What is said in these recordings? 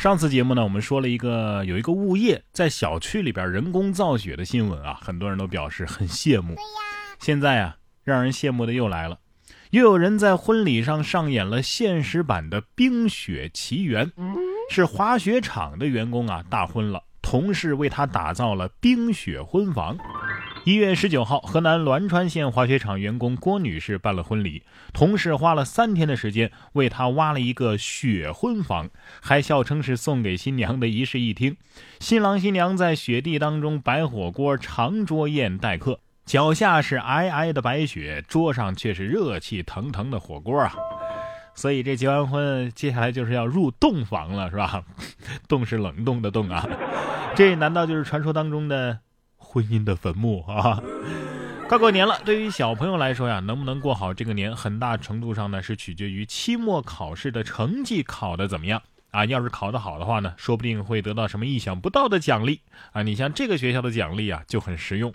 上次节目呢，我们说了一个有一个物业在小区里边人工造雪的新闻啊，很多人都表示很羡慕。现在啊，让人羡慕的又来了，又有人在婚礼上上演了现实版的《冰雪奇缘》，是滑雪场的员工啊大婚了，同事为他打造了冰雪婚房。一月十九号，河南栾川县滑雪场员工郭女士办了婚礼，同事花了三天的时间为她挖了一个雪婚房，还笑称是送给新娘的一室一厅。新郎新娘在雪地当中摆火锅，长桌宴待客，脚下是皑皑的白雪，桌上却是热气腾腾的火锅啊！所以这结完婚，接下来就是要入洞房了，是吧？洞是冷冻的冻啊！这难道就是传说当中的？婚姻的坟墓啊！快过年了，对于小朋友来说呀，能不能过好这个年，很大程度上呢是取决于期末考试的成绩考得怎么样啊。要是考得好的话呢，说不定会得到什么意想不到的奖励啊。你像这个学校的奖励啊，就很实用。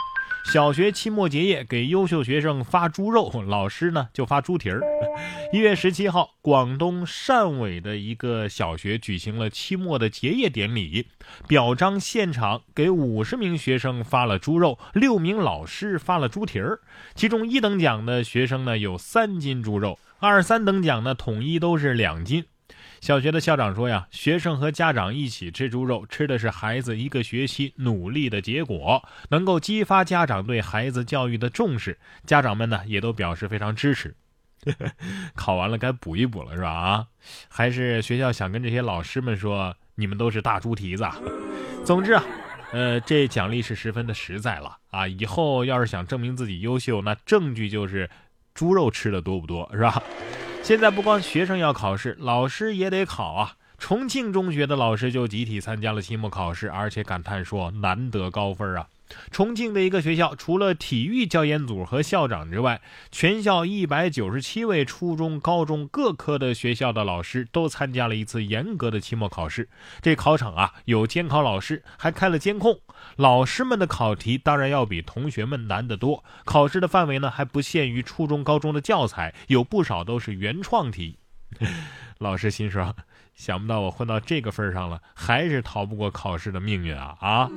小学期末结业，给优秀学生发猪肉，老师呢就发猪蹄儿。一月十七号，广东汕尾的一个小学举行了期末的结业典礼，表彰现场给五十名学生发了猪肉，六名老师发了猪蹄儿。其中一等奖的学生呢有三斤猪肉，二三等奖呢统一都是两斤。小学的校长说呀，学生和家长一起吃猪肉，吃的是孩子一个学期努力的结果，能够激发家长对孩子教育的重视。家长们呢，也都表示非常支持。考完了该补一补了，是吧？啊，还是学校想跟这些老师们说，你们都是大猪蹄子。总之啊，呃，这奖励是十分的实在了啊。以后要是想证明自己优秀，那证据就是猪肉吃的多不多，是吧？现在不光学生要考试，老师也得考啊！重庆中学的老师就集体参加了期末考试，而且感叹说难得高分啊！重庆的一个学校，除了体育教研组和校长之外，全校一百九十七位初中、高中各科的学校的老师都参加了一次严格的期末考试。这考场啊，有监考老师，还开了监控。老师们的考题当然要比同学们难得多。考试的范围呢，还不限于初中、高中的教材，有不少都是原创题。老师心说。想不到我混到这个份上了，还是逃不过考试的命运啊啊！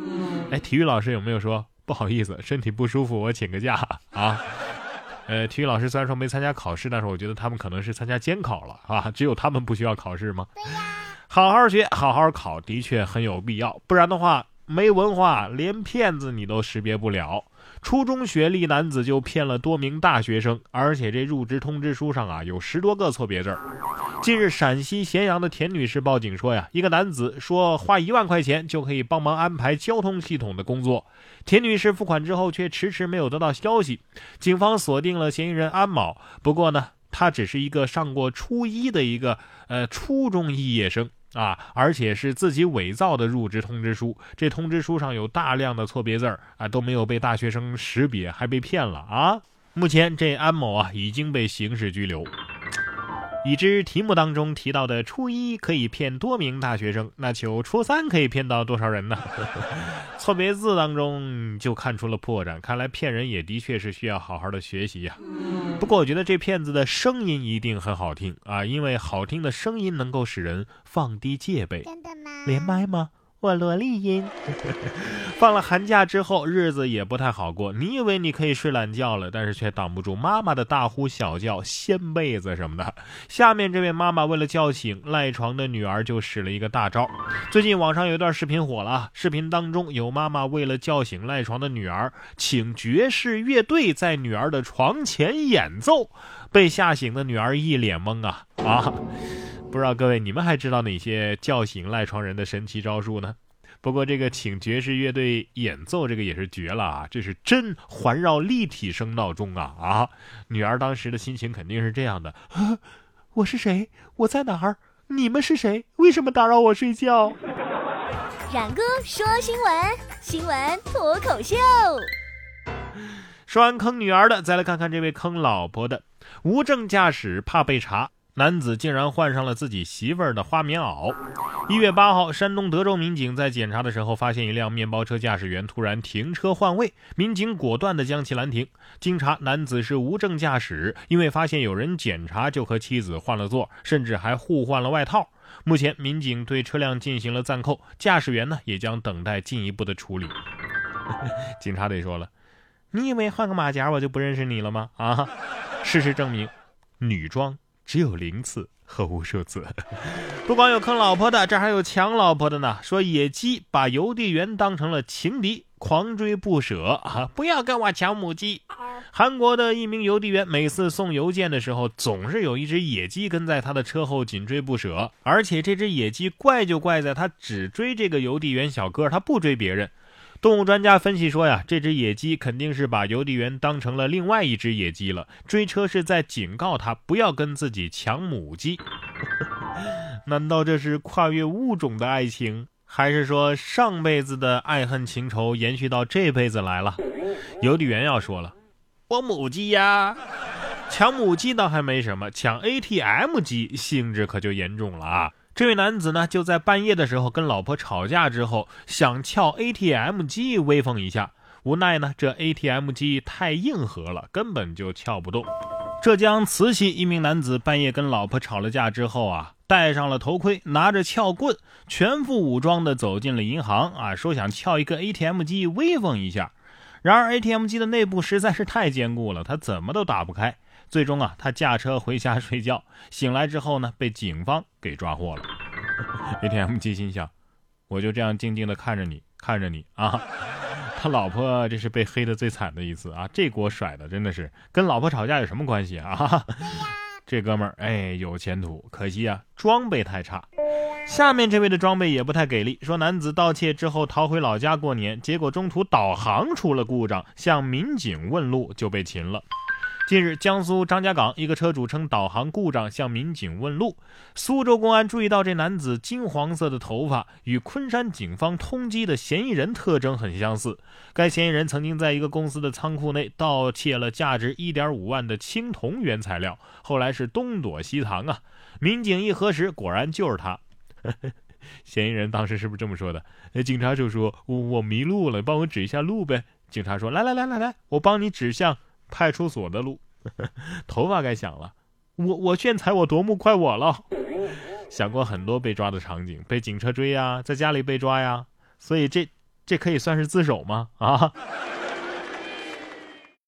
哎，体育老师有没有说不好意思，身体不舒服，我请个假啊？呃，体育老师虽然说没参加考试，但是我觉得他们可能是参加监考了啊。只有他们不需要考试吗？对呀，好好学，好好考，的确很有必要。不然的话，没文化，连骗子你都识别不了。初中学历男子就骗了多名大学生，而且这入职通知书上啊有十多个错别字。近日，陕西咸阳的田女士报警说呀，一个男子说花一万块钱就可以帮忙安排交通系统的工作。田女士付款之后却迟迟没有得到消息，警方锁定了嫌疑人安某。不过呢，他只是一个上过初一的一个呃初中肄业生。啊，而且是自己伪造的入职通知书，这通知书上有大量的错别字儿啊，都没有被大学生识别，还被骗了啊！目前这安某啊已经被刑事拘留。已知题目当中提到的初一可以骗多名大学生，那求初三可以骗到多少人呢？错别字当中就看出了破绽，看来骗人也的确是需要好好的学习呀。不过我觉得这骗子的声音一定很好听啊，因为好听的声音能够使人放低戒备。真的吗？连麦吗？我萝莉音。放了寒假之后，日子也不太好过。你以为你可以睡懒觉了，但是却挡不住妈妈的大呼小叫、掀被子什么的。下面这位妈妈为了叫醒赖床的女儿，就使了一个大招。最近网上有一段视频火了，视频当中有妈妈为了叫醒赖床的女儿，请爵士乐队在女儿的床前演奏，被吓醒的女儿一脸懵啊啊！不知道各位你们还知道哪些叫醒赖床人的神奇招数呢？不过这个请爵士乐队演奏，这个也是绝了啊！这是真环绕立体声闹钟啊啊！女儿当时的心情肯定是这样的：我是谁？我在哪儿？你们是谁？为什么打扰我睡觉？冉哥说新闻，新闻脱口秀。说完坑女儿的，再来看看这位坑老婆的。无证驾驶怕被查。男子竟然换上了自己媳妇儿的花棉袄。一月八号，山东德州民警在检查的时候，发现一辆面包车驾驶员突然停车换位，民警果断地将其拦停。经查，男子是无证驾驶，因为发现有人检查，就和妻子换了座，甚至还互换了外套。目前民警对车辆进行了暂扣，驾驶员呢也将等待进一步的处理。警察得说了，你以为换个马甲我就不认识你了吗？啊！事实证明，女装只有零次和无数次。不光有坑老婆的，这还有抢老婆的呢。说野鸡把邮递员当成了情敌。狂追不舍啊！不要跟我抢母鸡。韩国的一名邮递员每次送邮件的时候，总是有一只野鸡跟在他的车后紧追不舍。而且这只野鸡怪就怪在它只追这个邮递员小哥，它不追别人。动物专家分析说呀，这只野鸡肯定是把邮递员当成了另外一只野鸡了，追车是在警告他不要跟自己抢母鸡。难道这是跨越物种的爱情？还是说上辈子的爱恨情仇延续到这辈子来了？邮递员要说了，我母鸡呀，抢母鸡倒还没什么，抢 ATM 机性质可就严重了啊！这位男子呢，就在半夜的时候跟老婆吵架之后，想撬 ATM 机威风一下，无奈呢，这 ATM 机太硬核了，根本就撬不动。浙江慈溪一名男子半夜跟老婆吵了架之后啊。戴上了头盔，拿着撬棍，全副武装的走进了银行啊，说想撬一个 ATM 机威风一下。然而 ATM 机的内部实在是太坚固了，他怎么都打不开。最终啊，他驾车回家睡觉，醒来之后呢，被警方给抓获了。ATM 机心想，我就这样静静的看着你，看着你啊。他老婆这是被黑的最惨的一次啊，这锅甩的真的是跟老婆吵架有什么关系啊？这哥们儿哎有前途，可惜啊装备太差。下面这位的装备也不太给力，说男子盗窃之后逃回老家过年，结果中途导航出了故障，向民警问路就被擒了。近日，江苏张家港一个车主称导航故障向民警问路。苏州公安注意到这男子金黄色的头发与昆山警方通缉的嫌疑人特征很相似。该嫌疑人曾经在一个公司的仓库内盗窃了价值1.5万的青铜原材料，后来是东躲西藏啊。民警一核实，果然就是他。嫌疑人当时是不是这么说的？警察就说：“我我迷路了，帮我指一下路呗。”警察说：“来来来来来，我帮你指向。”派出所的路，头发该响了。我我炫彩，我夺目，快我了。想过很多被抓的场景，被警车追呀，在家里被抓呀，所以这这可以算是自首吗？啊！